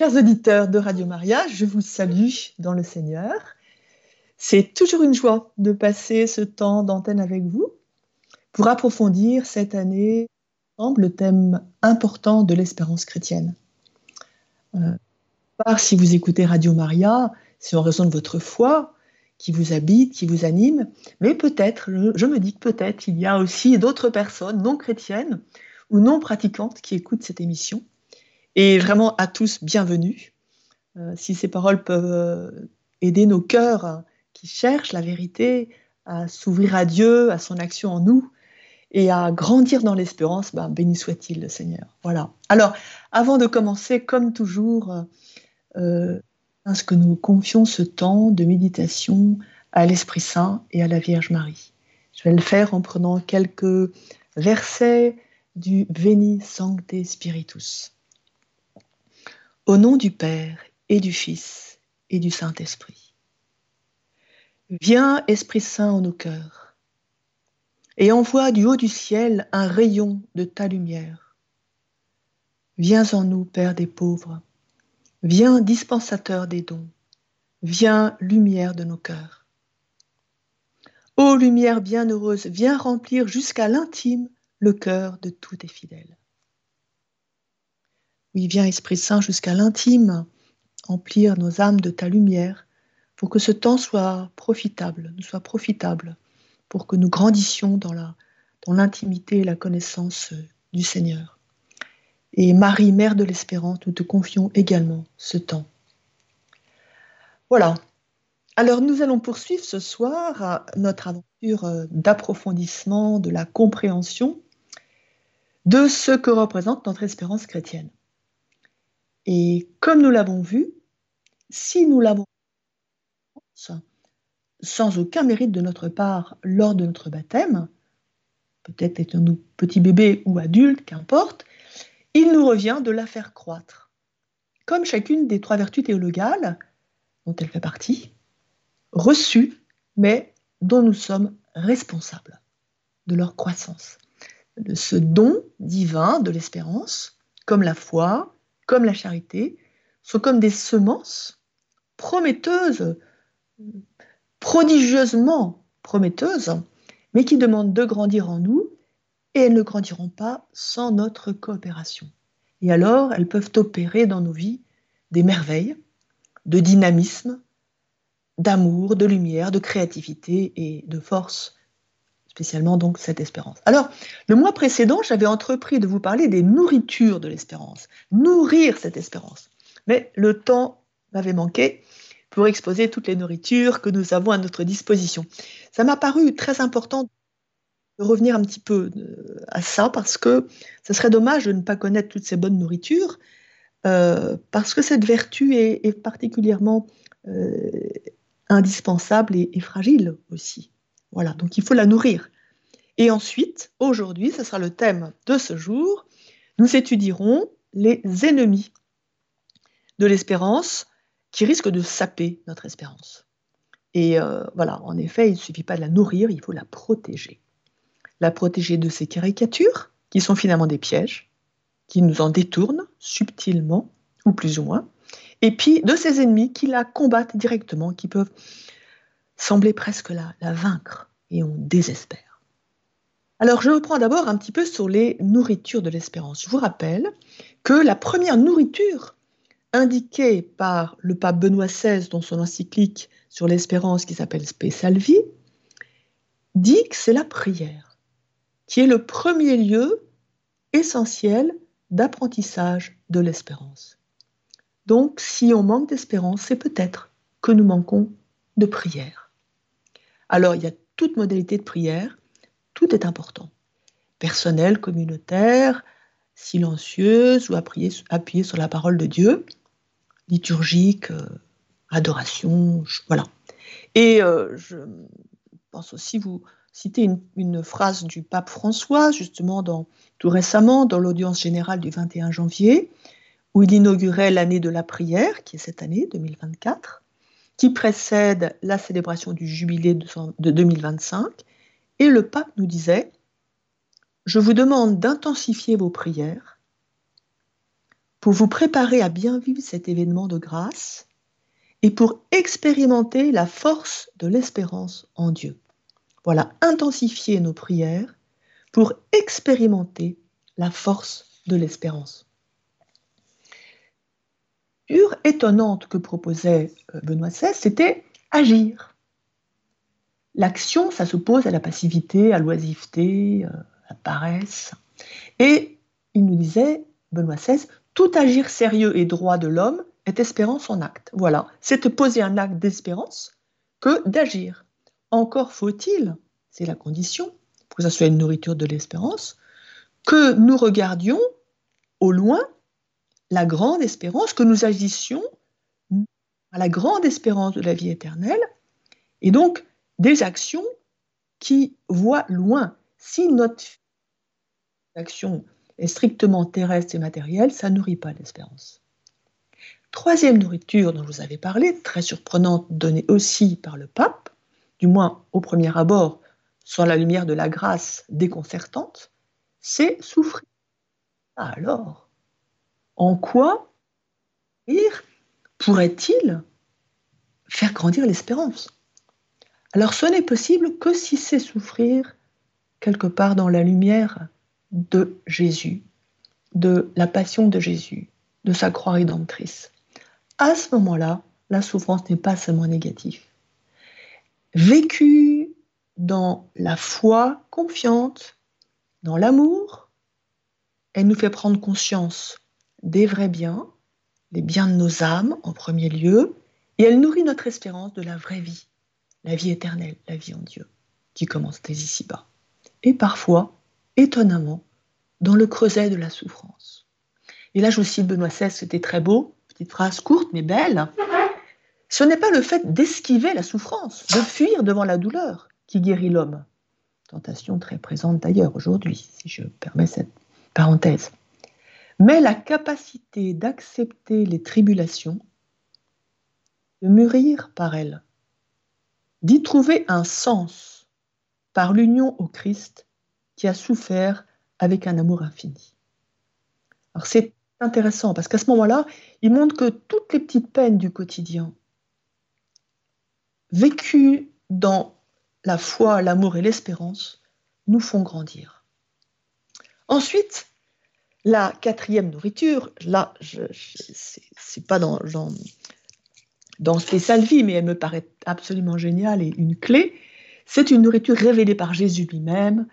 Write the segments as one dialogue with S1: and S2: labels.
S1: Chers auditeurs de Radio Maria, je vous salue dans le Seigneur. C'est toujours une joie de passer ce temps d'antenne avec vous pour approfondir cette année le thème important de l'espérance chrétienne. Euh, si vous écoutez Radio Maria, c'est en raison de votre foi qui vous habite, qui vous anime, mais peut-être, je me dis que peut-être il y a aussi d'autres personnes non chrétiennes ou non pratiquantes qui écoutent cette émission et vraiment à tous, bienvenue. Euh, si ces paroles peuvent euh, aider nos cœurs qui cherchent la vérité à s'ouvrir à Dieu, à son action en nous et à grandir dans l'espérance, ben, béni soit-il le Seigneur. Voilà. Alors, avant de commencer, comme toujours, euh, ce que nous confions ce temps de méditation à l'Esprit Saint et à la Vierge Marie. Je vais le faire en prenant quelques versets du Veni Sancte Spiritus. Au nom du Père et du Fils et du Saint-Esprit. Viens, Esprit Saint, en nos cœurs, et envoie du haut du ciel un rayon de ta lumière. Viens en nous, Père des pauvres, viens, dispensateur des dons, viens, lumière de nos cœurs. Ô lumière bienheureuse, viens remplir jusqu'à l'intime le cœur de tous tes fidèles. Oui, viens Esprit Saint jusqu'à l'intime, emplir nos âmes de ta lumière, pour que ce temps soit profitable, nous soit profitable, pour que nous grandissions dans dans l'intimité et la connaissance du Seigneur. Et Marie, Mère de l'Espérance, nous te confions également ce temps. Voilà. Alors nous allons poursuivre ce soir notre aventure d'approfondissement de la compréhension de ce que représente notre espérance chrétienne. Et comme nous l'avons vu, si nous l'avons sans aucun mérite de notre part lors de notre baptême, peut-être étant-nous petits bébés ou adultes, qu'importe, il nous revient de la faire croître. Comme chacune des trois vertus théologales, dont elle fait partie, reçues, mais dont nous sommes responsables de leur croissance. De ce don divin de l'espérance, comme la foi, comme la charité, sont comme des semences prometteuses, prodigieusement prometteuses, mais qui demandent de grandir en nous, et elles ne grandiront pas sans notre coopération. Et alors, elles peuvent opérer dans nos vies des merveilles, de dynamisme, d'amour, de lumière, de créativité et de force spécialement donc cette espérance. Alors, le mois précédent, j'avais entrepris de vous parler des nourritures de l'espérance, nourrir cette espérance. Mais le temps m'avait manqué pour exposer toutes les nourritures que nous avons à notre disposition. Ça m'a paru très important de revenir un petit peu euh, à ça parce que ce serait dommage de ne pas connaître toutes ces bonnes nourritures euh, parce que cette vertu est, particulièrement euh, indispensable et fragile aussi. Voilà, donc il faut la nourrir. Et ensuite, aujourd'hui, ce sera le thème de ce jour, nous étudierons les ennemis de l'espérance qui risquent de saper notre espérance. Et euh, voilà, en effet, il ne suffit pas de la nourrir, il faut la protéger. La protéger de ces caricatures, qui sont finalement des pièges, qui nous en détournent subtilement, ou plus ou moins, et puis de ces ennemis qui la combattent directement, qui peuvent semblait presque la, vaincre et on désespère. Alors je reprends d'abord un petit peu sur les nourritures de l'espérance. Je vous rappelle que la première nourriture indiquée par le pape Benoît XVI dans son encyclique sur l'espérance qui s'appelle Spe Salvi dit que c'est la prière qui est le premier lieu essentiel d'apprentissage de l'espérance. Donc si on manque d'espérance, c'est peut-être que nous manquons de prière. Alors, il y a toute modalité de prière, tout est important. Personnel, communautaire, silencieuse ou appuyée, sur la parole de Dieu, liturgique, euh, adoration, voilà. Et euh, je pense aussi vous citer une, phrase du pape François, justement, tout récemment, dans l'audience générale du 21 janvier, où il inaugurait l'année de la prière, qui est cette année, 2024 qui précède la célébration du jubilé de 2025. Et le pape nous disait, je vous demande d'intensifier vos prières pour vous préparer à bien vivre cet événement de grâce et pour expérimenter la force de l'espérance en Dieu. Voilà, intensifier nos prières pour expérimenter la force de l'espérance. Étonnante que proposait euh, Benoît XVI, c'était agir. L'action, ça s'oppose à la passivité, à l'oisiveté, euh, à la paresse. Et il nous disait, Benoît XVI, tout agir sérieux et droit de l'homme est espérance en acte. Voilà, c'est de poser un acte d'espérance que d'agir. Encore faut-il, c'est la condition, pour que ça soit une nourriture de l'espérance, que nous regardions au loin la grande espérance, que nous agissions à la grande espérance de la vie éternelle, et donc des actions qui voient loin. Si notre action est strictement terrestre et matérielle, ça nourrit pas l'espérance. Troisième nourriture dont je vous avais parlé, très surprenante, donnée aussi par le pape, du moins au premier abord, sans la lumière de la grâce déconcertante, c'est souffrir. Alors, en quoi pourrait-il faire grandir l'espérance? Alors ce n'est possible que si c'est souffrir quelque part dans la lumière de Jésus, de la passion de Jésus, de sa croix rédemptrice. À ce moment-là, la souffrance n'est pas seulement négative. Vécue dans la foi confiante, dans l'amour, elle nous fait prendre conscience des vrais biens, les biens de nos âmes en premier lieu, et elle nourrit notre espérance de la vraie vie, la vie éternelle, la vie en Dieu, qui commence dès ici-bas. Et parfois, étonnamment, dans le creuset de la souffrance. Et là, je cite Benoît XVI, c'était très beau, petite phrase courte mais belle. Ce n'est pas le fait d'esquiver la souffrance, de fuir devant la douleur, qui guérit l'homme. Tentation très présente d'ailleurs aujourd'hui, si je permets cette parenthèse. Mais la capacité d'accepter les tribulations, de mûrir par elles, d'y trouver un sens par l'union au Christ qui a souffert avec un amour infini. Alors c'est intéressant parce qu'à ce moment-là, il montre que toutes les petites peines du quotidien, vécues dans la foi, l'amour et l'espérance, nous font grandir. Ensuite, la quatrième nourriture, là, ce n'est pas dans, dans, dans Vie, mais elle me paraît absolument géniale et une clé, c'est une nourriture révélée par Jésus lui-même,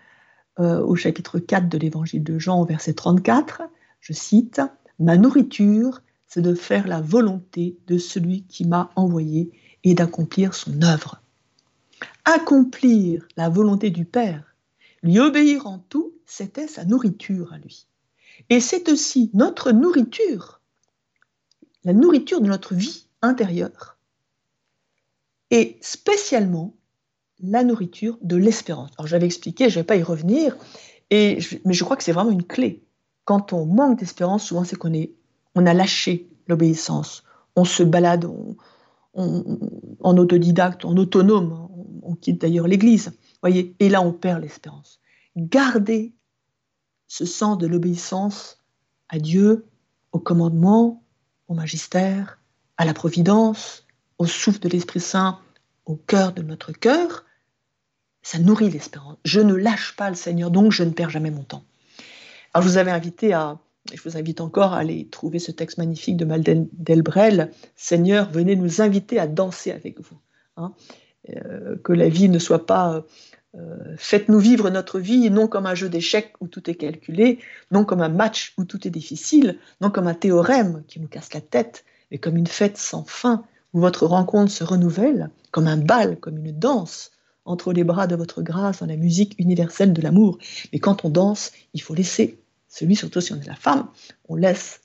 S1: euh, au chapitre 4 de l'évangile de Jean, au verset 34, je cite, Ma nourriture, c'est de faire la volonté de celui qui m'a envoyé et d'accomplir son œuvre. Accomplir la volonté du Père, lui obéir en tout, c'était sa nourriture à lui. Et c'est aussi notre nourriture, la nourriture de notre vie intérieure. Et spécialement la nourriture de l'espérance. Alors j'avais expliqué, je ne vais pas y revenir, et mais je crois que c'est vraiment une clé. Quand on manque d'espérance, souvent c'est qu'on on a lâché l'obéissance, on se balade en autodidacte, en autonome, on, quitte d'ailleurs l'Église, voyez, et là on perd l'espérance. Gardez ce sens de l'obéissance à Dieu, au commandement, au magistère, à la providence, au souffle de l'Esprit Saint, au cœur de notre cœur, ça nourrit l'espérance. Je ne lâche pas le Seigneur, donc je ne perds jamais mon temps. Alors je vous avais invité à, je vous invite encore à aller trouver ce texte magnifique de Malden Delbrel, Seigneur, venez nous inviter à danser avec vous. Hein. Euh, que la vie ne soit pas euh, faites-nous vivre notre vie non comme un jeu d'échecs où tout est calculé, non comme un match où tout est difficile, non comme un théorème qui nous casse la tête, mais comme une fête sans fin où votre rencontre se renouvelle, comme un bal, comme une danse, entre les bras de votre grâce dans la musique universelle de l'amour. Mais quand on danse, il faut laisser celui, surtout si on est la femme, on laisse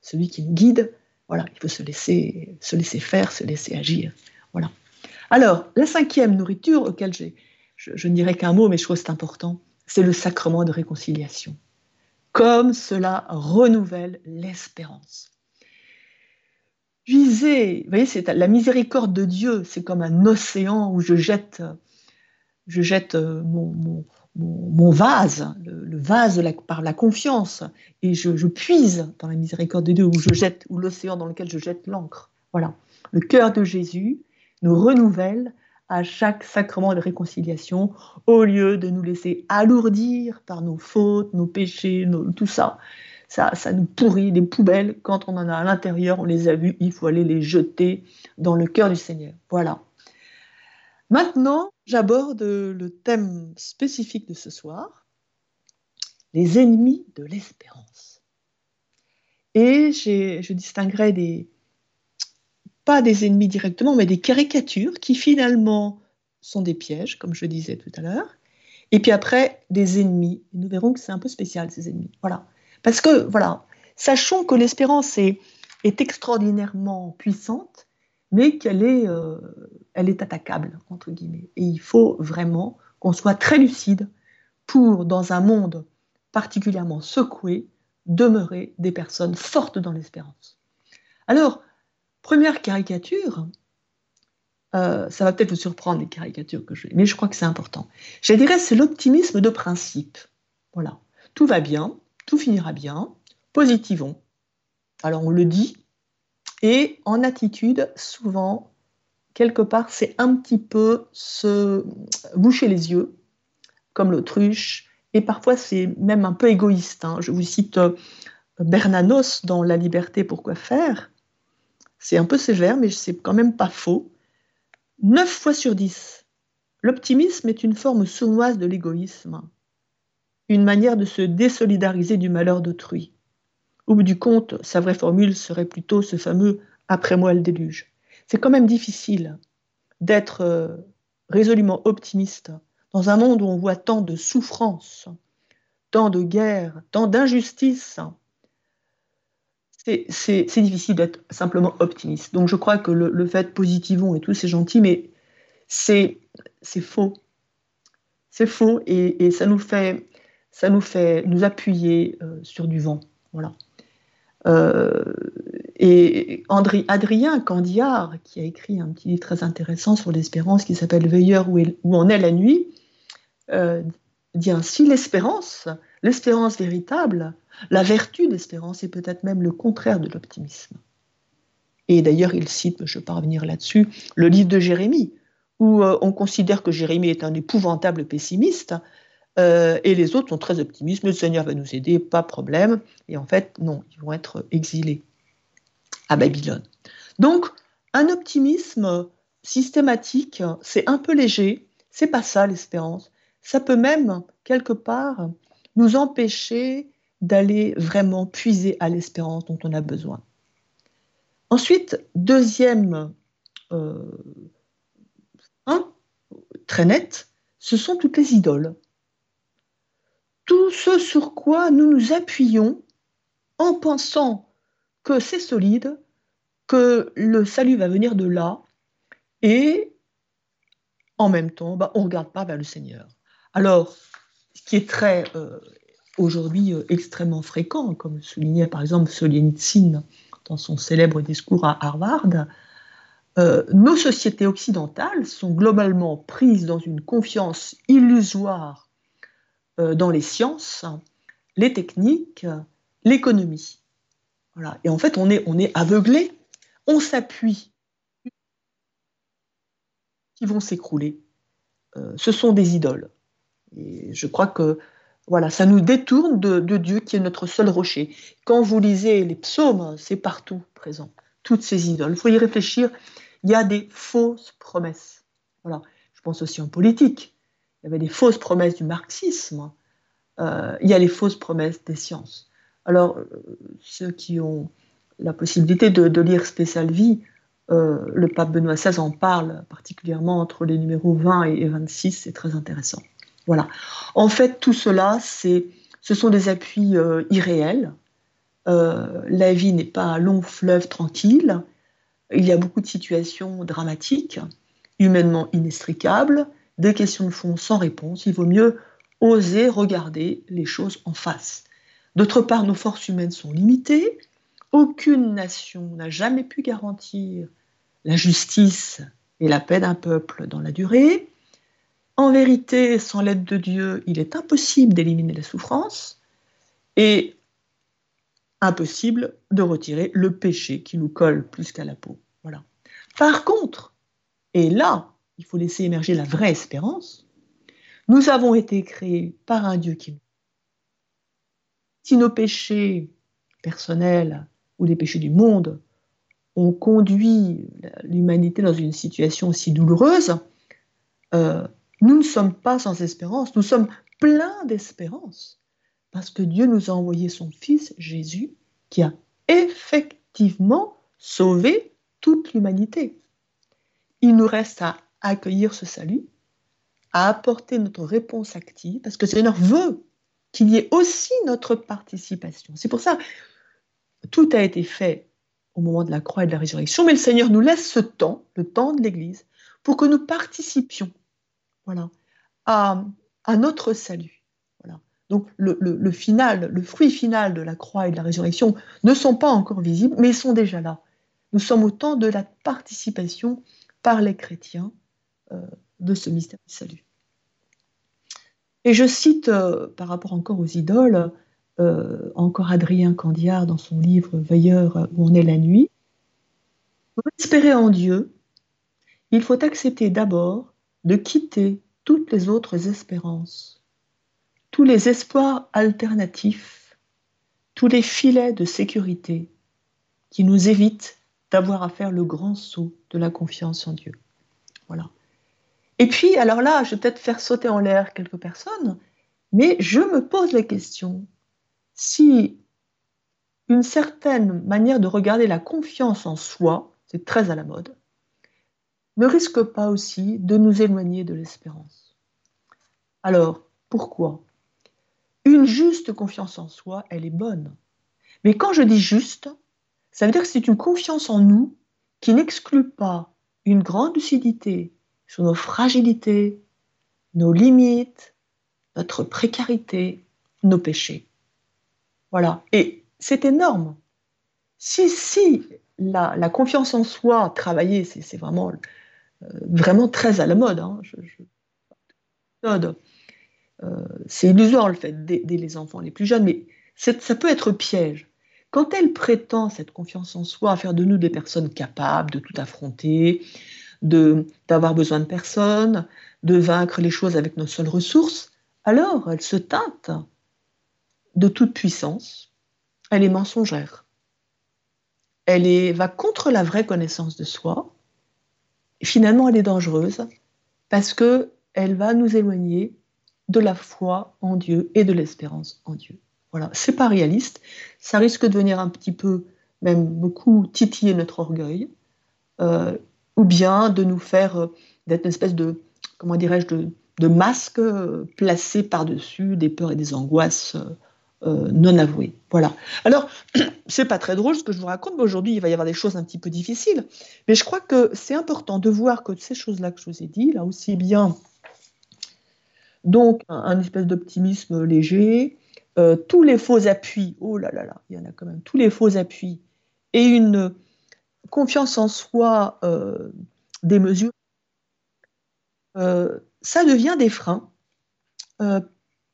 S1: celui qui nous guide. Voilà, il faut se laisser, se laisser faire, se laisser agir. Voilà. Alors, la cinquième nourriture auquel j'ai, je, ne dirais qu'un mot, mais je trouve que c'est important, c'est le sacrement de réconciliation. Comme cela renouvelle l'espérance. Visez, vous voyez, c'est la miséricorde de Dieu, c'est comme un océan où je jette je jette euh, mon, mon, vase, le, vase par la confiance, et je, puise dans la miséricorde de Dieu, où je jette, ou l'océan dans lequel je jette l'encre. Voilà. Le cœur de Jésus nous renouvelle à chaque sacrement de réconciliation, au lieu de nous laisser alourdir par nos fautes, nos péchés, tout ça. ça. Ça nous pourrit des poubelles. Quand on en a à l'intérieur, on les a vus, il faut aller les jeter dans le cœur du Seigneur. Voilà. Maintenant, j'aborde le thème spécifique de ce soir, les ennemis de l'espérance. Et je distinguerai des, pas des ennemis directement, mais des caricatures qui finalement sont des pièges, comme je disais tout à l'heure. Et puis après, des ennemis. nous verrons que c'est un peu spécial, ces ennemis. Voilà. Parce que, voilà, sachons que l'espérance est, extraordinairement puissante, mais qu'elle est, euh, elle est attaquable, entre guillemets. Et il faut vraiment qu'on soit très lucide pour, dans un monde particulièrement secoué, demeurer des personnes fortes dans l'espérance. Alors, première caricature, euh, ça va peut-être vous surprendre les caricatures que je mais je crois que c'est important. Je dirais c'est l'optimisme de principe. Voilà, tout va bien, tout finira bien, positivons. Alors on le dit, et en attitude, souvent, quelque part, c'est un petit peu se boucher les yeux, comme l'autruche, et parfois c'est même un peu égoïste. Hein. Je vous cite euh, Bernanos dans La liberté, pourquoi faire? C'est un peu sévère, mais c'est quand même pas faux. Neuf fois sur dix, l'optimisme est une forme sournoise de l'égoïsme, une manière de se désolidariser du malheur d'autrui. Au bout du compte, sa vraie formule serait plutôt ce fameux après moi le déluge. C'est quand même difficile d'être euh, résolument optimiste dans un monde où on voit tant de souffrances, tant de guerres, tant d'injustices. C'est difficile d'être simplement optimiste. Donc je crois que le, fait positivons et tout, c'est gentil, mais c'est faux. C'est faux et, ça nous fait ça nous fait nous appuyer euh, sur du vent. Voilà. Euh, et Adrien Candillard, qui a écrit un petit livre très intéressant sur l'espérance qui s'appelle Veilleur où, où, en est la nuit, euh, dit ainsi l'espérance, l'espérance véritable, la vertu d'espérance est peut-être même le contraire de l'optimisme. Et d'ailleurs, il cite, je ne vais pas revenir là-dessus, le livre de Jérémie, où euh, on considère que Jérémie est un épouvantable pessimiste, euh, et les autres sont très optimistes, le Seigneur va nous aider, pas problème. Et en fait, non, ils vont être exilés à Babylone. Donc, un optimisme systématique, c'est un peu léger, c'est pas ça l'espérance. Ça peut même, quelque part, nous empêcher d'aller vraiment puiser à l'espérance dont on a besoin. Ensuite, deuxième euh, très net, ce sont toutes les idoles tout ce sur quoi nous nous appuyons en pensant que c'est solide, que le salut va venir de là, et en même temps, bah, on ne regarde pas vers le Seigneur. Alors, ce qui est très euh, aujourd'hui euh, extrêmement fréquent, comme soulignait par exemple Solzhenitsyn dans son célèbre discours à Harvard, euh, nos sociétés occidentales sont globalement prises dans une confiance illusoire dans les sciences, les techniques, l'économie. Voilà. Et en fait, on est, on est aveuglé, on s'appuie, qui vont s'écrouler. Ce sont des idoles. Et je crois que voilà, ça nous détourne de, Dieu qui est notre seul rocher. Quand vous lisez les psaumes, c'est partout présent, toutes ces idoles. Il faut y réfléchir. Il y a des fausses promesses. Voilà. Je pense aussi en politique il y avait des fausses promesses du marxisme, euh, il y a les fausses promesses des sciences. Alors, euh, ceux qui ont la possibilité de, lire Spécial Vie, euh, le pape Benoît XVI en parle particulièrement entre les numéros 20 et 26, c'est très intéressant. Voilà. En fait, tout cela, c'est, ce sont des appuis irréels. la vie n'est pas un long fleuve tranquille. Il y a beaucoup de situations dramatiques, humainement inextricables, des questions de fond sans réponse, il vaut mieux oser regarder les choses en face. D'autre part, nos forces humaines sont limitées. Aucune nation n'a jamais pu garantir la justice et la paix d'un peuple dans la durée. En vérité, sans l'aide de Dieu, il est impossible d'éliminer la souffrance et impossible de retirer le péché qui nous colle plus qu'à la peau. Voilà. Par contre, et là, il faut laisser émerger la vraie espérance, nous avons été créés par un Dieu qui nous. Si nos péchés personnels ou les péchés du monde ont conduit l'humanité dans une situation aussi douloureuse, euh, nous ne sommes pas sans espérance, nous sommes pleins d'espérance, parce que Dieu nous a envoyé son Fils Jésus, qui a effectivement sauvé toute l'humanité. Il nous reste à accueillir ce salut, à apporter notre réponse active, parce que le Seigneur veut qu'il y ait aussi notre participation. C'est pour ça, tout a été fait au moment de la croix et de la résurrection, mais le Seigneur nous laisse ce temps, le temps de l'Église, pour que nous participions voilà, à, notre salut. Voilà. Donc le, final, le fruit final de la croix et de la résurrection ne sont pas encore visibles, mais ils sont déjà là. Nous sommes au temps de la participation par les chrétiens euh, de ce mystère du salut. Et je cite, euh, par rapport encore aux idoles, euh, encore Adrien Candiard dans son livre Veilleur où on est la nuit. Pour espérer en Dieu, il faut accepter d'abord de quitter toutes les autres espérances, tous les espoirs alternatifs, tous les filets de sécurité qui nous évitent d'avoir à faire le grand saut de la confiance en Dieu. Voilà. Et puis, alors là, je vais peut-être faire sauter en l'air quelques personnes, mais je me pose la question, si une certaine manière de regarder la confiance en soi, c'est très à la mode, ne risque pas aussi de nous éloigner de l'espérance. Alors, pourquoi? Une juste confiance en soi, elle est bonne. Mais quand je dis juste, ça veut dire que c'est une confiance en nous qui n'exclut pas une grande lucidité sur nos fragilités, nos limites, notre précarité, nos péchés. Voilà. Et c'est énorme. Si, si la, confiance en soi, travailler, c'est vraiment, vraiment très à la mode. Hein. Euh, c'est illusoire le fait d'aider les enfants les plus jeunes, mais ça peut être piège. Quand elle prétend cette confiance en soi faire de nous des personnes capables de tout affronter, d'avoir besoin de personne, de vaincre les choses avec nos seules ressources, alors elle se teinte de toute puissance, elle est mensongère. Elle est, va contre la vraie connaissance de soi. Finalement, elle est dangereuse parce que elle va nous éloigner de la foi en Dieu et de l'espérance en Dieu. Voilà, c'est pas réaliste. Ça risque de venir un petit peu, même beaucoup, titiller notre orgueil, euh, ou bien de nous faire euh, d'être une espèce de, comment dirais-je, de, de masque euh, placé par-dessus des peurs et des angoisses euh, non avoué. Voilà. Alors, c'est pas très drôle ce que je vous raconte, mais aujourd'hui, il va y avoir des choses un petit peu difficiles. Mais je crois que c'est important de voir que ces choses-là que je vous ai dit, là aussi bien, donc, un, espèce d'optimisme léger, euh, tous les faux appuis, oh là là là, il y en a quand même, tous les faux appuis, et une confiance en soi euh, démesurée, euh, ça devient des freins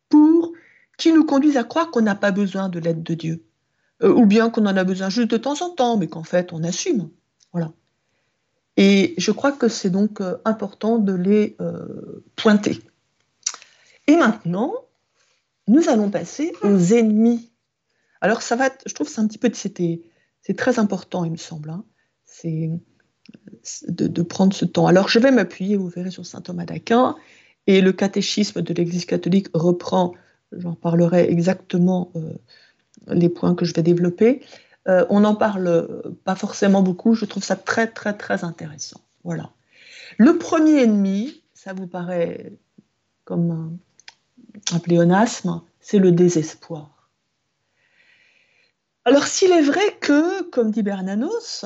S1: pour qui nous conduisent à croire qu'on n'a pas besoin de l'aide de Dieu, euh, ou bien qu'on en a besoin juste de temps en temps, mais qu'en fait on assume. Voilà. Et je crois que c'est donc euh, important de les euh, pointer. Et maintenant, nous allons passer aux ennemis. Alors ça va, je trouve, c'est un petit peu, c'était, c'est très important, il me semble. Hein. c'est de, prendre ce temps. Alors je vais m'appuyer, vous verrez, sur saint Thomas d'Aquin, et le catéchisme de l'Église catholique reprend j'en parlerai exactement euh, les points que je vais développer. Euh, on n'en parle pas forcément beaucoup, je trouve ça très très très intéressant. Voilà. Le premier ennemi, ça vous paraît comme un pléonasme, c'est le désespoir. Alors s'il est vrai que, comme dit Bernanos,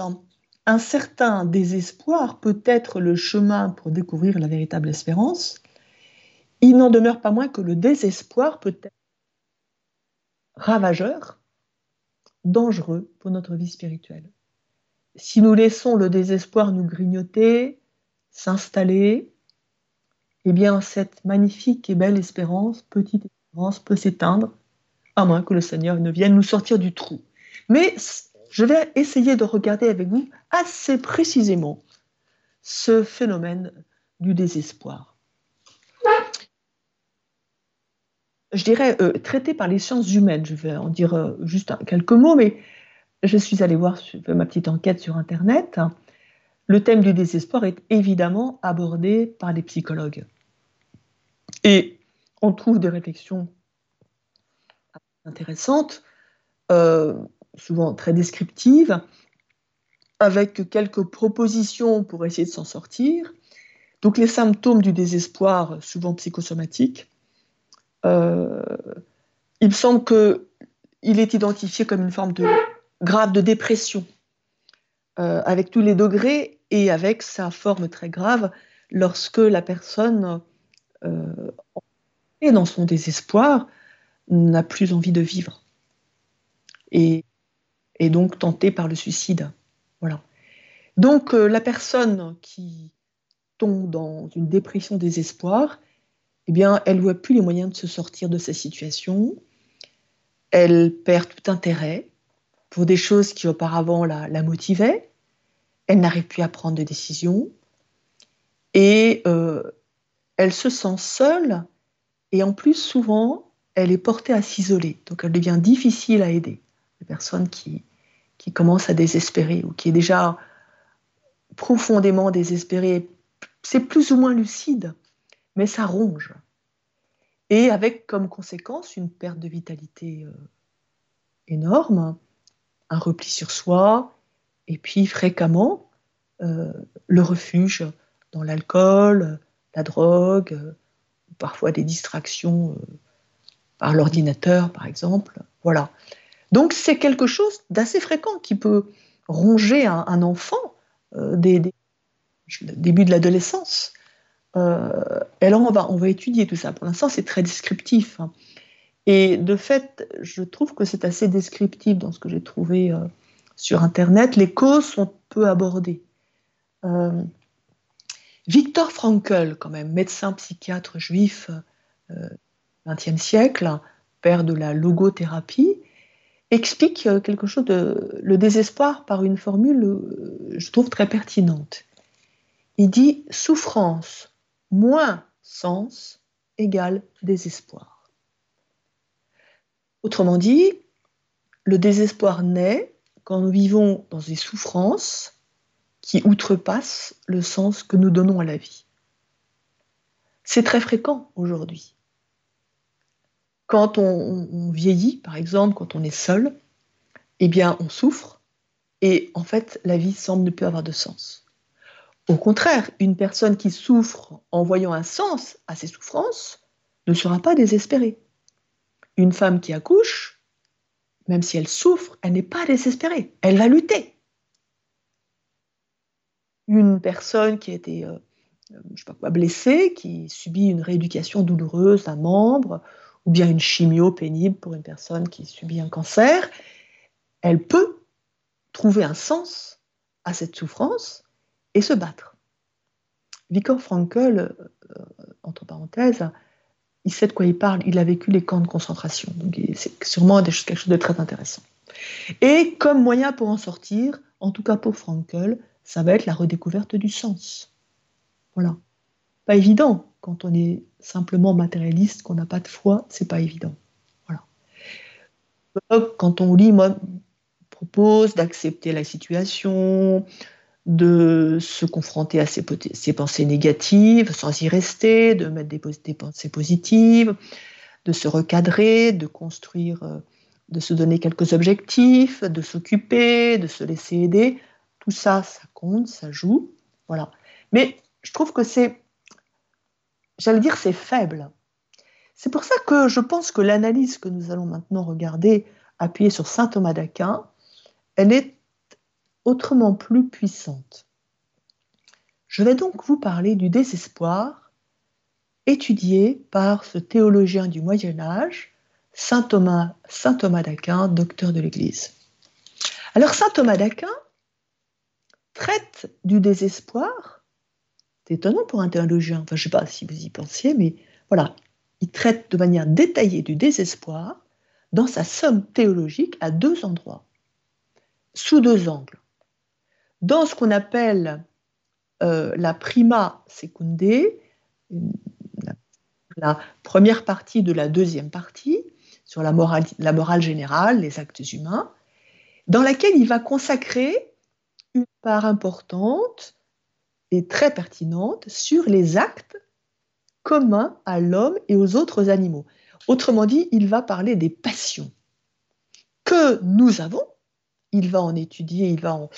S1: un certain désespoir peut être le chemin pour découvrir la véritable espérance, il n'en demeure pas moins que le désespoir peut être ravageur, dangereux pour notre vie spirituelle. Si nous laissons le désespoir nous grignoter, s'installer, eh bien, cette magnifique et belle espérance, petite espérance, peut s'éteindre, à moins que le Seigneur ne vienne nous sortir du trou. Mais je vais essayer de regarder avec vous assez précisément ce phénomène du désespoir. Je dirais euh, traité par les sciences humaines. Je vais en dire euh, juste quelques mots, mais je suis allée voir ma petite enquête sur Internet. Le thème du désespoir est évidemment abordé par les psychologues. Et on trouve des réflexions intéressantes, euh, souvent très descriptives, avec quelques propositions pour essayer de s'en sortir. Donc les symptômes du désespoir, souvent psychosomatiques, euh, il semble qu'il est identifié comme une forme grave de dépression, euh, avec tous les degrés et avec sa forme très grave lorsque la personne euh, est dans son désespoir n'a plus envie de vivre et, est donc tentée par le suicide. Voilà. Donc la personne qui tombe dans une dépression désespoir, eh bien, elle voit plus les moyens de se sortir de sa situation. Elle perd tout intérêt pour des choses qui auparavant la, la motivaient. Elle n'arrive plus à prendre de décisions. Et euh, elle se sent seule. Et en plus, souvent, elle est portée à s'isoler. Donc, elle devient difficile à aider. Les personnes qui, qui commencent à désespérer ou qui est déjà profondément désespérée, c'est plus ou moins lucide, mais ça ronge. Et avec comme conséquence une perte de vitalité euh, énorme, un repli sur soi, et puis fréquemment euh, le refuge dans l'alcool, la drogue, euh, parfois des distractions par l'ordinateur, par exemple. Voilà. Donc c'est quelque chose d'assez fréquent qui peut ronger un, enfant dès, le début de l'adolescence. Euh, et alors, on va, on va étudier tout ça. Pour l'instant, c'est très descriptif. Hein. Et de fait, je trouve que c'est assez descriptif dans ce que j'ai trouvé euh, sur Internet. Les causes sont peu abordées. Euh, Victor Frankl, quand même, médecin psychiatre juif XXe siècle, père de la logothérapie, explique quelque chose de le désespoir par une formule, je trouve, très pertinente. Il dit souffrance moins sens égale désespoir. Autrement dit, le désespoir naît quand nous vivons dans des souffrances qui outrepassent le sens que nous donnons à la vie. C'est très fréquent aujourd'hui. Quand on, on, vieillit, par exemple, quand on est seul, eh bien, on souffre et en fait, la vie semble ne plus avoir de sens. Au contraire, une personne qui souffre en voyant un sens à ses souffrances ne sera pas désespérée. Une femme qui accouche, même si elle souffre, elle n'est pas désespérée, elle va lutter. Une personne qui a été, euh, quoi, blessée, qui subit une rééducation douloureuse d'un membre, ou bien une chimio pénible pour une personne qui subit un cancer, elle peut trouver un sens à cette souffrance et se battre. Viktor Frankl, euh, entre parenthèses, il sait de quoi il parle, il a vécu les camps de concentration, donc c'est sûrement quelque chose de très intéressant. Et comme moyen pour en sortir, en tout cas pour Frankl, ça va être la redécouverte du sens. Voilà. Pas évident quand on est simplement matérialiste, qu'on n'a pas de foi, c'est pas évident. Voilà. Quand on lit, moi, propose d'accepter la situation, de se confronter à ses, pensées négatives sans y rester, de mettre des, pensées positives, de se recadrer, de construire, euh, de se donner quelques objectifs, de s'occuper, de se laisser aider. Tout ça, ça compte, ça joue. Voilà. Mais je trouve que c'est, j'allais dire, c'est faible. C'est pour ça que je pense que l'analyse que nous allons maintenant regarder, appuyée sur saint Thomas d'Aquin, elle est autrement plus puissante. Je vais donc vous parler du désespoir étudié par ce théologien du Moyen Âge, Saint Thomas, Saint Thomas d'Aquin, docteur de l'Église. Alors Saint Thomas d'Aquin traite du désespoir C'est étonnant pour un théologien. Enfin, je ne sais pas si vous y pensiez, mais voilà. Il traite de manière détaillée du désespoir dans sa somme théologique à deux endroits, sous deux angles. Dans ce qu'on appelle euh, la prima secunde, la première partie de la deuxième partie, sur la morale, la morale générale, les actes humains, dans laquelle il va consacrer une part importante et très pertinente sur les actes communs à l'homme et aux autres animaux. Autrement dit, il va parler des passions que nous avons. Il va en étudier, il va en,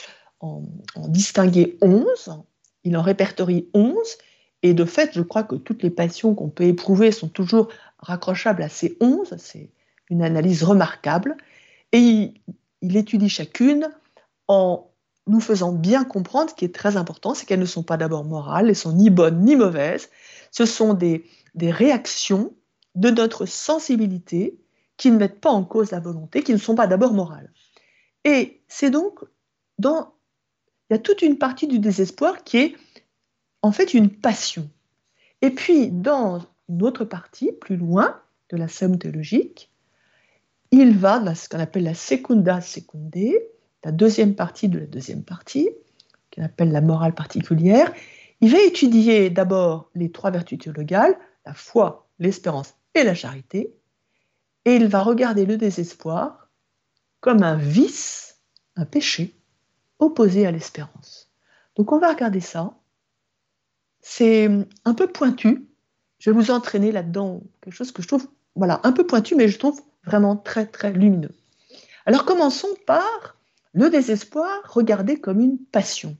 S1: en distinguer 11, il en répertorie 11, et de fait, je crois que toutes les passions qu'on peut éprouver sont toujours raccrochables à ces 11, c'est une analyse remarquable, et il, étudie chacune en nous faisant bien comprendre ce qui est très important, c'est qu'elles ne sont pas d'abord morales, elles sont ni bonnes ni mauvaises, ce sont des réactions de notre sensibilité qui ne mettent pas en cause la volonté, qui ne sont pas d'abord morales. Et c'est donc dans... Il y a toute une partie du désespoir qui est en fait une passion. Et puis, dans une autre partie, plus loin de la somme théologique, il va dans ce qu'on appelle la secunda secunde, la deuxième partie de la deuxième partie, qu'on appelle la morale particulière. Il va étudier d'abord les trois vertus théologales, la foi, l'espérance et la charité, et il va regarder le désespoir comme un vice, un péché, opposé à l'espérance. Donc on va regarder ça. C'est un peu pointu. Je vais vous entraîner là-dedans, quelque chose que je trouve voilà, un peu pointu, mais je trouve vraiment très très lumineux. Alors commençons par le désespoir regardé comme une passion.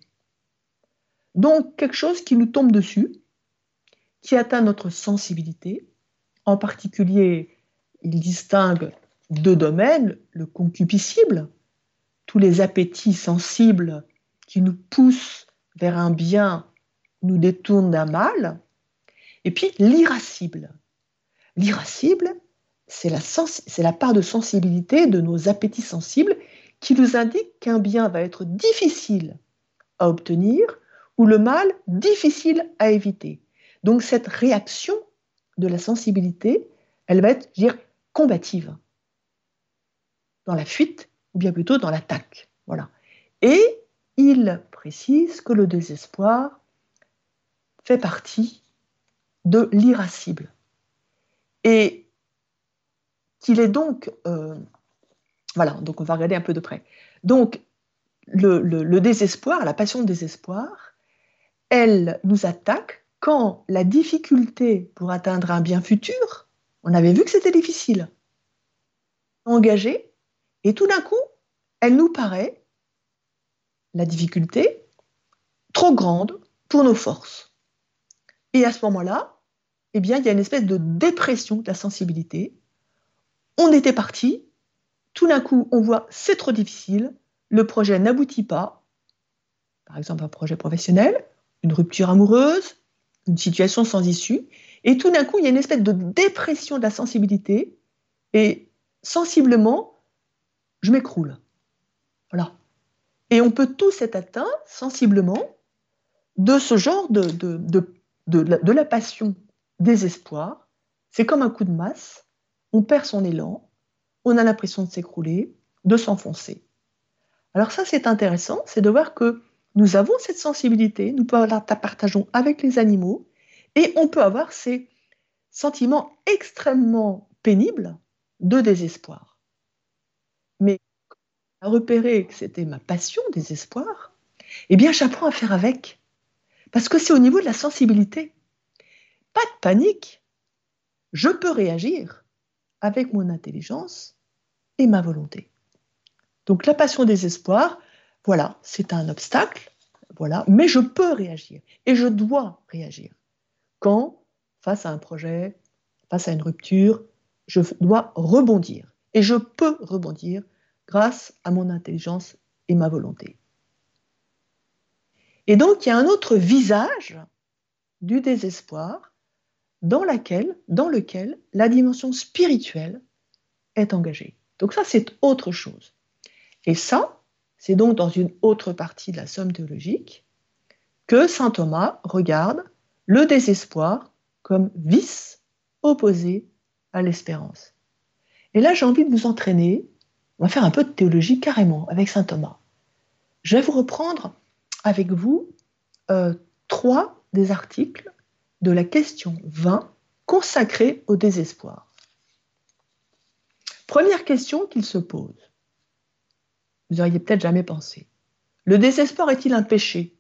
S1: Donc quelque chose qui nous tombe dessus, qui atteint notre sensibilité. En particulier, il distingue deux domaines, le concupiscible, tous les appétits sensibles qui nous poussent vers un bien, nous détournent d'un mal, et puis l'irascible. L'irascible, c'est la, part de sensibilité de nos appétits sensibles qui nous indique qu'un bien va être difficile à obtenir ou le mal difficile à éviter. Donc cette réaction de la sensibilité, elle va être, je dire, combative, dans la fuite ou bien plutôt dans l'attaque. Voilà. Et il précise que le désespoir fait partie de l'irascible. Et qu'il est donc... Euh, voilà, donc on va regarder un peu de près. Donc, le, désespoir, la passion de désespoir, elle nous attaque quand la difficulté pour atteindre un bien futur, on avait vu que c'était difficile, engagée, et tout d'un coup, elle nous paraît, la difficulté, trop grande pour nos forces. Et à ce moment-là, eh bien, il y a une espèce de dépression de la sensibilité, on était parti, tout d'un coup, on voit c'est trop difficile, le projet n'aboutit pas, par exemple un projet professionnel, une rupture amoureuse, une situation sans issue, et tout d'un coup, il y a une espèce de dépression de la sensibilité, et sensiblement, je m'écroule. Voilà. Et on peut tous être atteints sensiblement de ce genre de, la passion désespoir. C'est comme un coup de masse on perd son élan, on a l'impression de s'écrouler, de s'enfoncer. Alors ça, c'est intéressant, c'est de voir que nous avons cette sensibilité, nous la partageons avec les animaux, et on peut avoir ces sentiments extrêmement pénibles de désespoir. Mais à repérer que c'était ma passion, désespoir, eh bien j'apprends à faire avec. Parce que c'est au niveau de la sensibilité. Pas de panique. Je peux réagir avec mon intelligence et ma volonté. Donc la passion des espoirs, voilà, c'est un obstacle, voilà, mais je peux réagir et je dois réagir. Quand, face à un projet, face à une rupture, je dois rebondir. Et je peux rebondir grâce à mon intelligence et ma volonté. Et donc, il y a un autre visage du désespoir dans, dans lequel la dimension spirituelle est engagée. Donc ça, c'est autre chose. Et ça, c'est donc dans une autre partie de la somme théologique que saint Thomas regarde le désespoir comme vice opposé à l'espérance. Et là, j'ai envie de vous entraîner. On va faire un peu de théologie carrément avec saint Thomas. Je vais vous reprendre avec vous euh, trois des articles de la question 20 consacrés au désespoir. Première question qu'il se pose. Vous auriez peut-être jamais pensé. Le désespoir est-il un péché?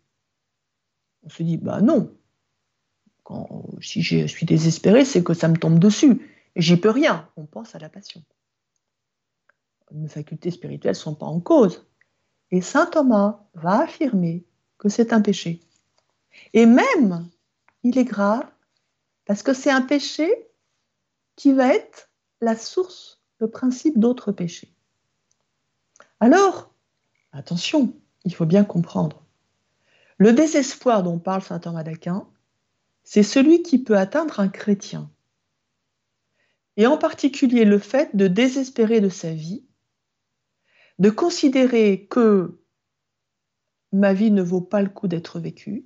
S1: On se dit, bah non. Si je suis désespéré, c'est que ça me tombe dessus. J'y peux rien. On pense à la passion. Mes facultés spirituelles ne sont pas en cause. Et saint Thomas va affirmer que c'est un péché. Et même, il est grave parce que c'est un péché qui va être la source, le principe d'autres péchés. Alors, attention, il faut bien comprendre. Le désespoir dont parle saint Thomas d'Aquin, c'est celui qui peut atteindre un chrétien. Et en particulier le fait de désespérer de sa vie, de considérer que ma vie ne vaut pas le coup d'être vécue,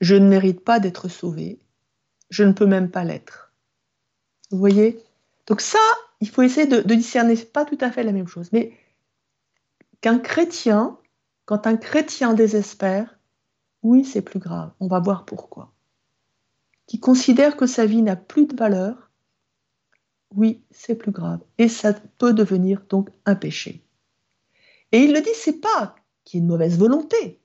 S1: je ne mérite pas d'être sauvé, je ne peux même pas l'être. Vous voyez? Donc ça, il faut essayer de, discerner, pas tout à fait la même chose, mais qu'un chrétien, quand un chrétien désespère, oui, c'est plus grave, on va voir pourquoi. Qui considère que sa vie n'a plus de valeur, oui, c'est plus grave. Et ça peut devenir donc un péché. Et il le dit, c'est pas qu'il y ait une mauvaise volonté,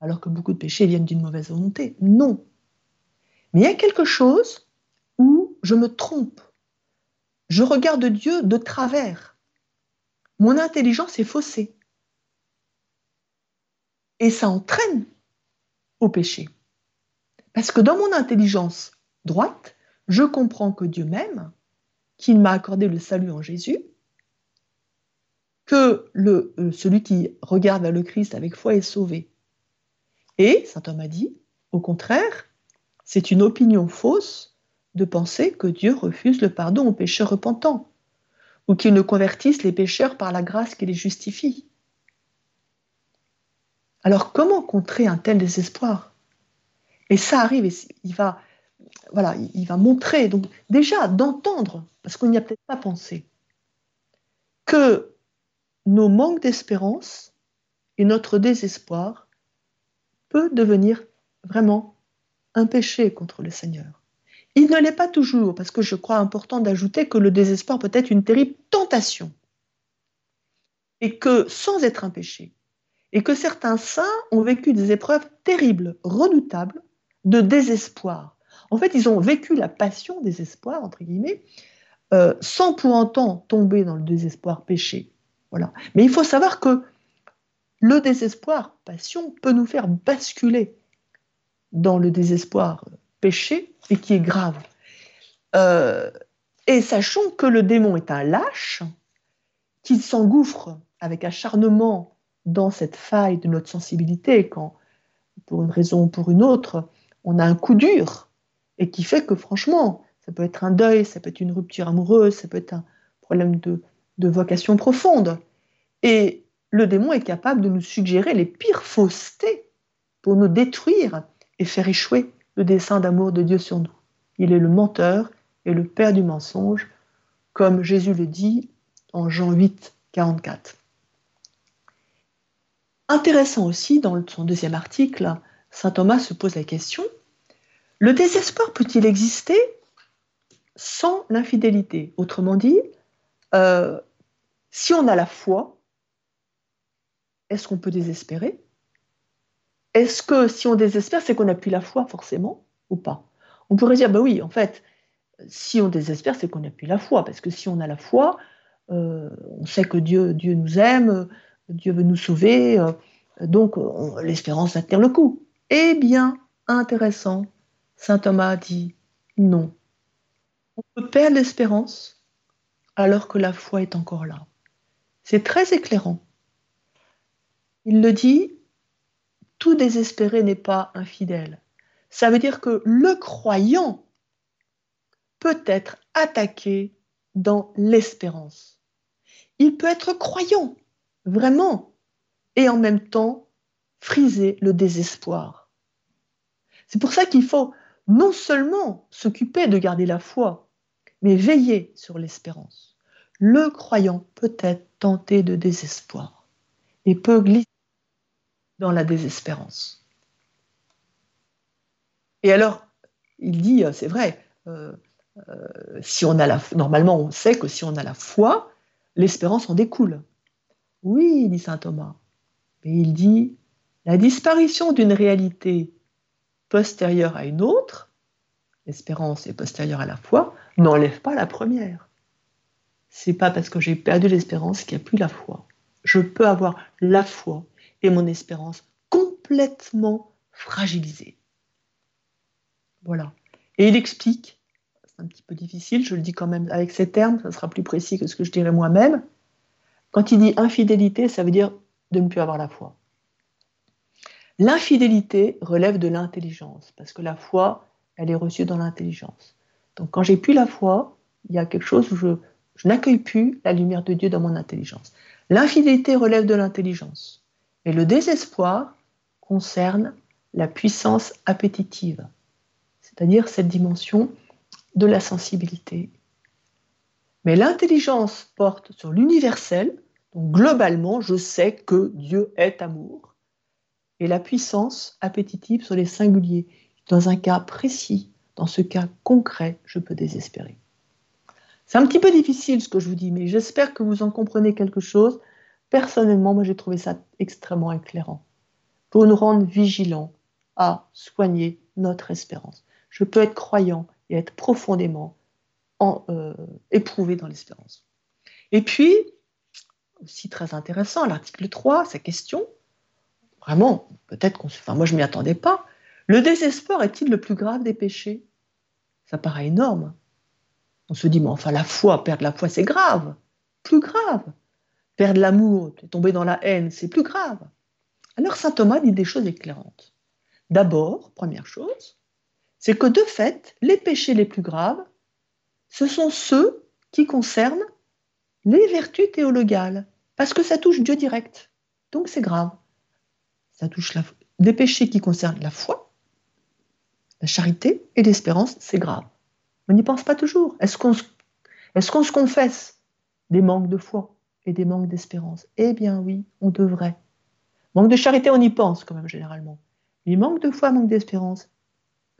S1: alors que beaucoup de péchés viennent d'une mauvaise volonté. Non. Mais il y a quelque chose où je me trompe. Je regarde Dieu de travers. Mon intelligence est faussée. Et ça entraîne au péché. Parce que dans mon intelligence droite, je comprends que Dieu m'aime, qu'il m'a accordé le salut en Jésus, que euh, celui qui regarde vers le Christ avec foi est sauvé. Et, saint Thomas dit, au contraire, c'est une opinion fausse de penser que Dieu refuse le pardon aux pécheurs repentants, ou qu'il ne convertisse les pécheurs par la grâce qui les justifie. Alors comment contrer un tel désespoir? Et ça arrive, il va, il va montrer, donc déjà d'entendre, parce qu'on n'y a peut-être pas pensé, que nos manques d'espérance et notre désespoir peut devenir vraiment un péché contre le Seigneur. Il ne l'est pas toujours, parce que je crois important d'ajouter que le désespoir peut être une terrible tentation, et que sans être un péché, et que certains saints ont vécu des épreuves terribles, redoutables, de désespoir. En fait, ils ont vécu la passion, désespoir, entre guillemets, euh, sans pour autant tomber dans le désespoir péché. Mais il faut savoir que le désespoir, passion, peut nous faire basculer dans le désespoir péché et qui est grave. Euh, et sachons que le démon est un lâche qui s'engouffre avec acharnement dans cette faille de notre sensibilité quand, pour une raison ou pour une autre, on a un coup dur et qui fait que franchement, ça peut être un deuil, ça peut être une rupture amoureuse, ça peut être un problème de vocation profonde. Et le démon est capable de nous suggérer les pires faussetés pour nous détruire et faire échouer le dessein d'amour de Dieu sur nous. Il est le menteur et le père du mensonge, comme Jésus le dit en Jean 8, 44. Intéressant aussi, dans son deuxième article, Saint Thomas se pose la question, le désespoir peut-il exister sans l'infidélité? Autrement dit, euh, si on a la foi, est-ce qu'on peut désespérer? Est-ce que si on désespère, c'est qu'on n'a plus la foi forcément ou pas? On pourrait dire, bah oui, en fait, si on désespère, c'est qu'on n'a plus la foi, parce que si on a la foi, euh, on sait que Dieu, Dieu nous aime, Dieu veut nous sauver, euh, donc l'espérance attire le coup. Eh bien, intéressant, Saint Thomas dit non. On peut perdre l'espérance alors que la foi est encore là. C'est très éclairant. Il le dit tout désespéré n'est pas infidèle. Ça veut dire que le croyant peut être attaqué dans l'espérance. Il peut être croyant, vraiment, et en même temps friser le désespoir. C'est pour ça qu'il faut non seulement s'occuper de garder la foi, mais veiller sur l'espérance. Le croyant peut être tenté de désespoir et peut glisser dans la désespérance. Et alors, il dit, euh, c'est vrai, euh, euh, si on a la, normalement on sait que si on a la foi, l'espérance en découle. Oui, dit saint Thomas, mais il dit, la disparition d'une réalité postérieure à une autre, l'espérance est postérieure à la foi, n'enlève pas la première. C'est pas parce que j'ai perdu l'espérance qu'il n'y a plus la foi. Je peux avoir la foi et mon espérance complètement fragilisée. Voilà. Et il explique, c'est un petit peu difficile, je le dis quand même avec ces termes, ça sera plus précis que ce que je dirais moi-même. Quand il dit infidélité, ça veut dire de ne plus avoir la foi. L'infidélité relève de l'intelligence, parce que la foi, elle est reçue dans l'intelligence. Donc quand j'ai plus la foi, il y a quelque chose où je, je n'accueille plus la lumière de Dieu dans mon intelligence. L'infidélité relève de l'intelligence. Et le désespoir concerne la puissance appétitive, c'est-à-dire cette dimension de la sensibilité. Mais l'intelligence porte sur l'universel, donc globalement, je sais que Dieu est amour et la puissance appétitive sur les singuliers. Dans un cas précis, dans ce cas concret, je peux désespérer. C'est un petit peu difficile ce que je vous dis, mais j'espère que vous en comprenez quelque chose. Personnellement, moi j'ai trouvé ça extrêmement éclairant pour nous rendre vigilants à soigner notre espérance. Je peux être croyant et être profondément euh, éprouvé dans l'espérance. Et puis, aussi très intéressant, l'article 3, sa question, Vraiment, peut-être qu'on se. Enfin, moi, je ne m'y attendais pas. Le désespoir est-il le plus grave des péchés? Ça paraît énorme. On se dit, mais enfin, la foi, perdre la foi, c'est grave. Plus grave. Perdre l'amour, tomber dans la haine, c'est plus grave. Alors, saint Thomas dit des choses éclairantes. D'abord, première chose, c'est que de fait, les péchés les plus graves, ce sont ceux qui concernent les vertus théologales, parce que ça touche Dieu direct. Donc c'est grave ça touche des péchés qui concernent la foi, la charité et l'espérance, c'est grave. On n'y pense pas toujours. Est-ce qu'on est qu'on se confesse des manques de foi? Et des manques d'espérance Eh bien oui, on devrait. Manque de charité, on y pense quand même généralement. Mais manque de foi, manque d'espérance,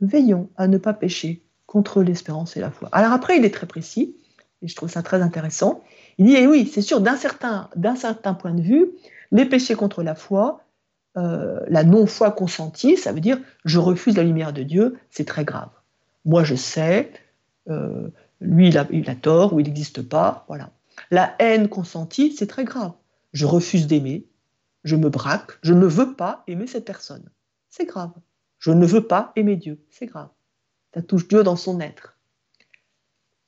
S1: veillons à ne pas pécher contre l'espérance et la foi. Alors après, il est très précis, et je trouve ça très intéressant. Il dit, eh oui, c'est sûr, d'un certain, point de vue, les péchés contre la foi, euh, la non-foi consentie, ça veut dire je refuse la lumière de Dieu, c'est très grave. Moi je sais, euh, lui il a, il a, tort ou il n'existe pas, voilà. La haine consentie, c'est très grave. Je refuse d'aimer, je me braque, je ne veux pas aimer cette personne. C'est grave. Je ne veux pas aimer Dieu, c'est grave. Ça touche Dieu dans son être.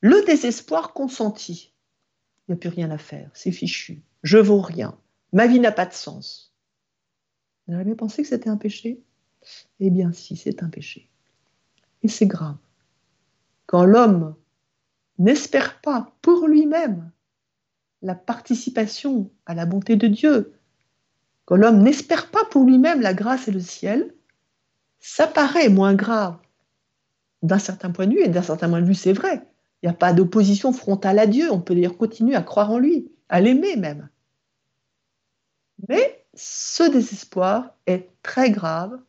S1: Le désespoir consenti, il n'y a plus rien à faire, c'est fichu. Je vaux rien. Ma vie n'a pas de sens. Vous avez pensé que c'était un péché? Eh bien si, c'est un péché. Et c'est grave. Quand l'homme n'espère pas pour lui-même la participation à la bonté de Dieu, quand l'homme n'espère pas pour lui-même la grâce et le ciel, ça paraît moins grave d'un certain point de vue, et d'un certain point de vue, c'est vrai. Il n'y a pas d'opposition frontale à Dieu, on peut d'ailleurs continuer à croire en lui, à l'aimer même. Mais ce désespoir est très grave.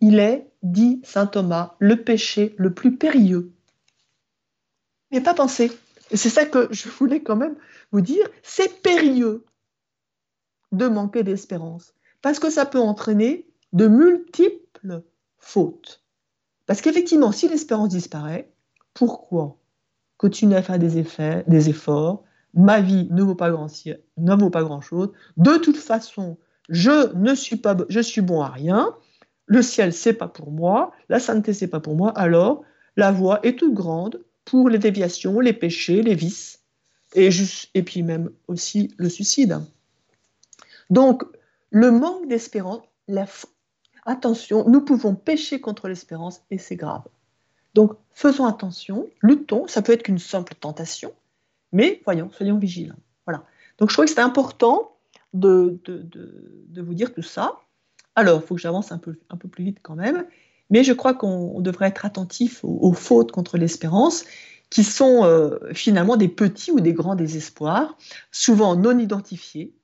S1: Il est, dit saint Thomas, le péché le plus périlleux. Mais pas pensé. C'est ça que je voulais quand même vous dire. C'est périlleux de manquer d'espérance. Parce que ça peut entraîner de multiples fautes. Parce qu'effectivement, si l'espérance disparaît, pourquoi continuer à faire des, des efforts? Ma vie ne vaut pas grand ne vaut pas grand chose. De toute façon, je ne suis pas, je suis bon à rien. Le ciel c'est pas pour moi, la sainteté c'est pas pour moi. Alors la voie est toute grande pour les déviations, les péchés, les vices et, puis même aussi le suicide. Donc le manque d'espérance, attention, nous pouvons pécher contre l'espérance et c'est grave. Donc faisons attention, luttons, ça peut être qu'une simple tentation, mais voyons, soyons vigilants. Voilà. Donc je trouvais que c'était important de, vous dire tout ça. Alors, il faut que j'avance un peu plus vite quand même, mais je crois qu'on devrait être attentif aux, fautes contre l'espérance, qui sont euh, finalement des petits ou des grands désespoirs, souvent non identifiés.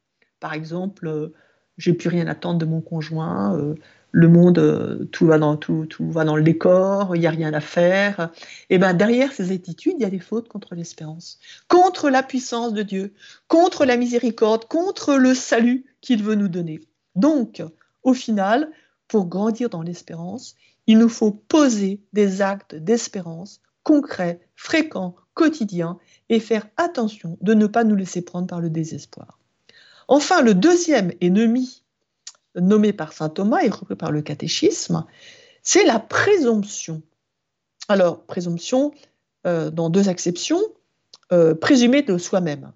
S1: Par exemple, euh, j'ai plus rien à attendre de mon conjoint, euh, le monde, tout, va dans, tout, tout va dans le décor, il n'y a rien à faire. Et bien derrière ces attitudes, il y a des fautes contre l'espérance, contre la puissance de Dieu, contre la miséricorde, contre le salut qu'il veut nous donner. Donc, au final, pour grandir dans l'espérance, il nous faut poser des actes d'espérance concrets, fréquents, quotidiens, et faire attention de ne pas nous laisser prendre par le désespoir. Enfin, le deuxième ennemi nommé par saint Thomas et repris par le catéchisme, c'est la présomption. Alors, présomption, euh, dans deux acceptions, euh, présumée de soi-même.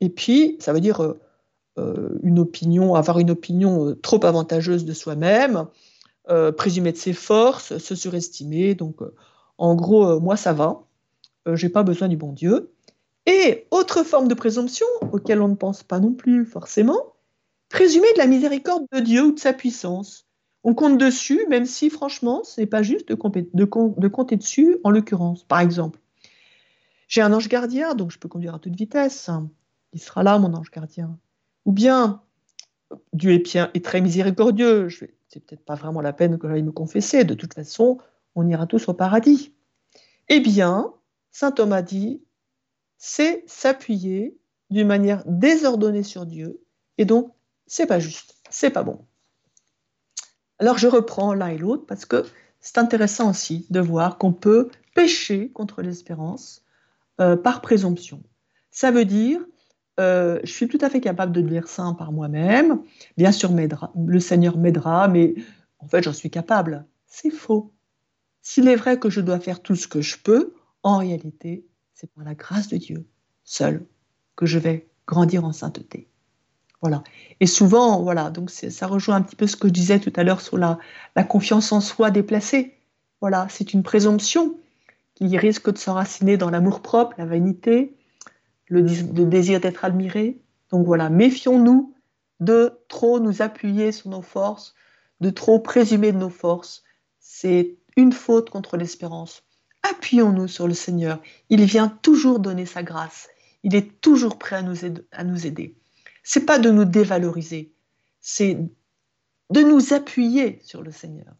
S1: Et puis, ça veut dire euh, une opinion, avoir une opinion trop avantageuse de soi-même, euh, présumer de ses forces, se surestimer. Donc, euh, en gros, euh, moi, ça va. J'ai pas besoin du bon Dieu. Et autre forme de présomption, auquel on ne pense pas non plus forcément, présumer de la miséricorde de Dieu ou de sa puissance. On compte dessus, même si franchement, ce n'est pas juste de, compter dessus, en l'occurrence. Par exemple, j'ai un ange gardien, donc je peux conduire à toute vitesse. Il sera là, mon ange gardien. Ou bien, Dieu est, bien, est très miséricordieux, je vais c'est peut-être pas vraiment la peine que j'aille me confesser, de toute façon, on ira tous au paradis. Eh bien, saint Thomas dit, c'est s'appuyer d'une manière désordonnée sur Dieu, et donc c'est pas juste, c'est pas bon. Alors je reprends l'un et l'autre parce que c'est intéressant aussi de voir qu'on peut pécher contre l'espérance euh, par présomption. Ça veut dire euh, je suis tout à fait capable de devenir saint par moi-même. Bien sûr, le Seigneur m'aidera, mais en fait, j'en suis capable. C'est faux. S'il est vrai que je dois faire tout ce que je peux, en réalité, c'est par la grâce de Dieu seul que je vais grandir en sainteté. Voilà. Et souvent, voilà, donc ça rejoint un petit peu ce que je disais tout à l'heure sur la, la confiance en soi déplacée. Voilà, c'est une présomption qui risque de s'enraciner dans l'amour propre, la vanité, le, désir d'être admiré. Donc voilà, méfions-nous de trop nous appuyer sur nos forces, de trop présumer de nos forces. C'est une faute contre l'espérance. Appuyons-nous sur le Seigneur. Il vient toujours donner sa grâce. Il est toujours prêt à nous aider. À nous. C'est pas de nous dévaloriser, c'est de nous appuyer sur le Seigneur.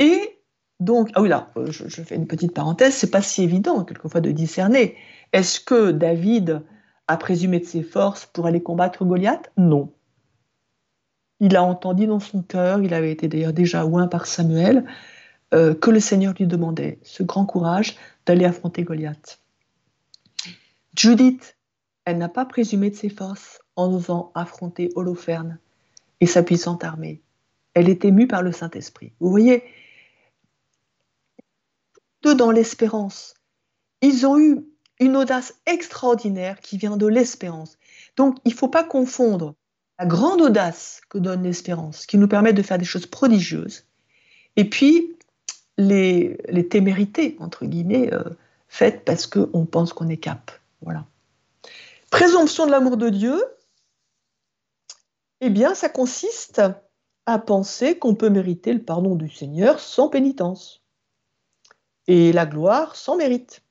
S1: Et donc, ah oui là, je, je fais une petite parenthèse, c'est pas si évident quelquefois de discerner. Est-ce que David a présumé de ses forces pour aller combattre Goliath? Non. Il a entendu dans son cœur, il avait été d'ailleurs déjà oint par Samuel, euh, que le Seigneur lui demandait ce grand courage d'aller affronter Goliath. Judith, elle n'a pas présumé de ses forces en osant affronter Holoferne et sa puissante armée. Elle est émue par le Saint-Esprit. Vous voyez, deux dans l'espérance. Ils ont eu une audace extraordinaire qui vient de l'espérance. Donc, il ne faut pas confondre la grande audace que donne l'espérance, qui nous permet de faire des choses prodigieuses, et puis les, témérités, entre guillemets, euh, faites parce qu'on pense qu'on est cap. Voilà. Présomption de l'amour de Dieu, eh bien, ça consiste à penser qu'on peut mériter le pardon du Seigneur sans pénitence, et la gloire sans mérite.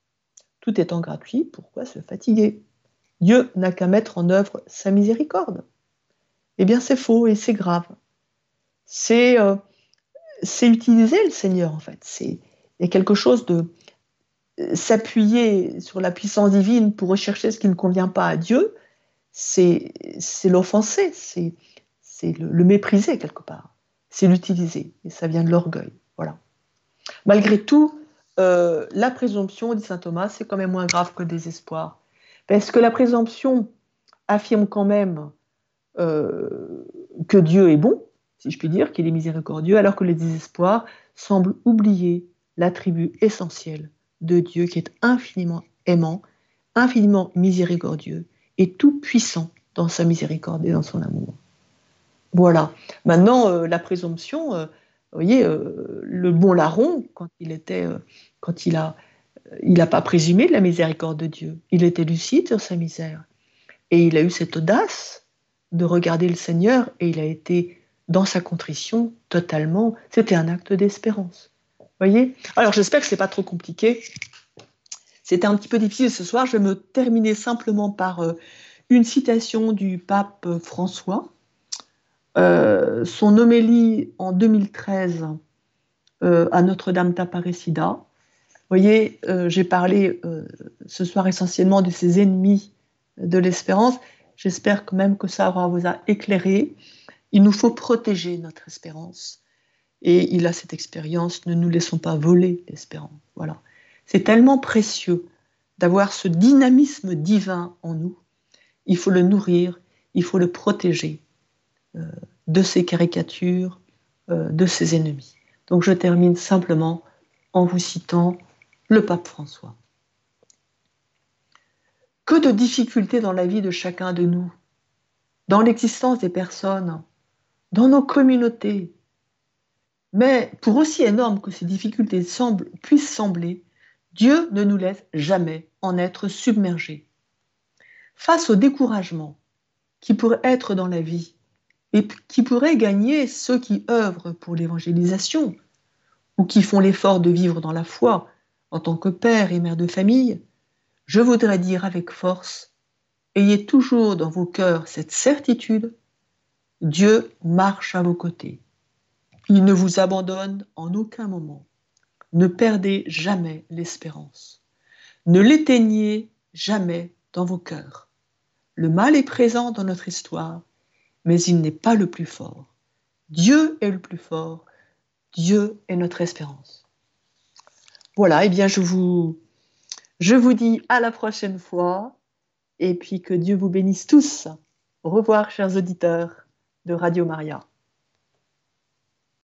S1: Tout étant gratuit, pourquoi se fatiguer? Dieu n'a qu'à mettre en œuvre sa miséricorde. Eh bien, c'est faux et c'est grave. C'est euh, utiliser le Seigneur, en fait. A quelque chose de euh, s'appuyer sur la puissance divine pour rechercher ce qui ne convient pas à Dieu, c'est l'offenser, c'est le mépriser quelque part. C'est l'utiliser. Et ça vient de l'orgueil. Voilà. Malgré tout, euh, la présomption, dit saint Thomas, c'est quand même moins grave que le désespoir. Parce que la présomption affirme quand même euh, que Dieu est bon, si je puis dire, qu'il est miséricordieux, alors que le désespoir semble oublier l'attribut essentiel de Dieu qui est infiniment aimant, infiniment miséricordieux et tout puissant dans sa miséricorde et dans son amour. Voilà. Maintenant, euh, la présomption, vous voyez, euh, le bon larron, quand il était, euh, quand il a, il n'a pas présumé de la miséricorde de Dieu. Il était lucide sur sa misère. Et il a eu cette audace de regarder le Seigneur et il a été dans sa contrition totalement. C'était un acte d'espérance. Voyez? Alors j'espère que ce n'est pas trop compliqué. C'était un petit peu difficile ce soir. Je vais me terminer simplement par euh, une citation du pape François. Euh, son homélie en 2013 euh, à Notre-Dame d'Aparecida. Vous voyez, j'ai parlé ce soir essentiellement de ses ennemis de l'espérance. J'espère quand même que ça vous a éclairé. Il nous faut protéger notre espérance. Et il a cette expérience, ne nous laissons pas voler l'espérance. Voilà. C'est tellement précieux d'avoir ce dynamisme divin en nous. Il faut le nourrir, il faut le protéger euh, de ces caricatures, euh, de ses ennemis. Donc je termine simplement en vous citant le pape François. Que de difficultés dans la vie de chacun de nous, dans l'existence des personnes, dans nos communautés. Mais pour aussi énormes que ces difficultés semblent, puissent sembler, Dieu ne nous laisse jamais en être submergés. Face au découragement qui pourrait être dans la vie et qui pourrait gagner ceux qui œuvrent pour l'évangélisation ou qui font l'effort de vivre dans la foi en tant que père et mère de famille, je voudrais dire avec force, ayez toujours dans vos cœurs cette certitude Dieu marche à vos côtés. Il ne vous abandonne en aucun moment. Ne perdez jamais l'espérance. Ne l'éteignez jamais dans vos cœurs. Le mal est présent dans notre histoire, mais il n'est pas le plus fort. Dieu est le plus fort. Dieu est notre espérance. Voilà, et eh bien je vous, je vous dis à la prochaine fois, et puis que Dieu vous bénisse tous. Au revoir, chers auditeurs de Radio Maria.